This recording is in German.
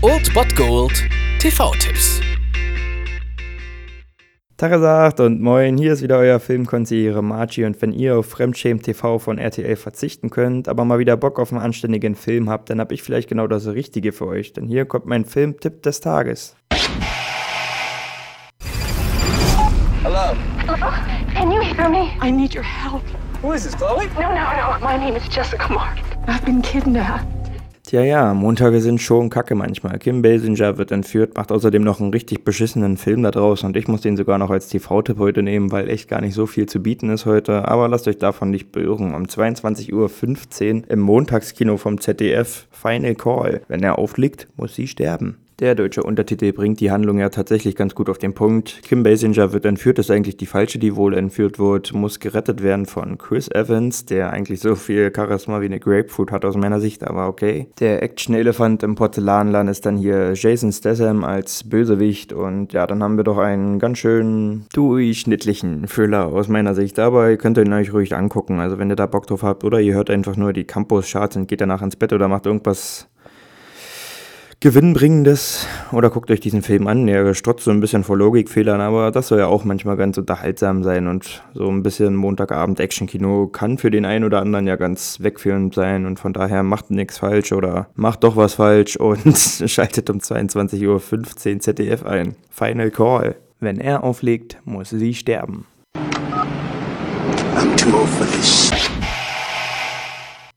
Old Bot Gold TV-Tipps. Tagesagt und moin, hier ist wieder euer Filmkonsigliere Margie und wenn ihr auf Fremdschämen TV von RTL verzichten könnt, aber mal wieder Bock auf einen anständigen Film habt, dann hab ich vielleicht genau das Richtige für euch, denn hier kommt mein Filmtipp des Tages. Hello. Can you hear me? I need your help. Who is this, Chloe? No, no, no. My name is Jessica Mark. I've been kidnapped. Tja, ja, Montage sind schon kacke manchmal. Kim Basinger wird entführt, macht außerdem noch einen richtig beschissenen Film da draußen und ich muss den sogar noch als TV-Tipp heute nehmen, weil echt gar nicht so viel zu bieten ist heute. Aber lasst euch davon nicht beirren. Um 22.15 Uhr im Montagskino vom ZDF Final Call. Wenn er aufliegt, muss sie sterben. Der deutsche Untertitel bringt die Handlung ja tatsächlich ganz gut auf den Punkt. Kim Basinger wird entführt, ist eigentlich die falsche, die wohl entführt wird, muss gerettet werden von Chris Evans, der eigentlich so viel Charisma wie eine Grapefruit hat aus meiner Sicht, aber okay. Der Action-Elefant im Porzellanladen ist dann hier Jason Statham als Bösewicht und ja, dann haben wir doch einen ganz schön durchschnittlichen Thriller aus meiner Sicht, aber ihr könnt ihn euch ruhig angucken, also wenn ihr da Bock drauf habt oder ihr hört einfach nur die Campus-Charts und geht danach ins Bett oder macht irgendwas Gewinnbringendes oder guckt euch diesen Film an. Er strotzt so ein bisschen vor Logikfehlern, aber das soll ja auch manchmal ganz unterhaltsam sein und so ein bisschen Montagabend Actionkino kann für den einen oder anderen ja ganz wegführend sein und von daher macht nichts falsch oder macht doch was falsch und schaltet um 22.15 Uhr ZDF ein. Final Call. Wenn er auflegt, muss sie sterben. I'm too old for this.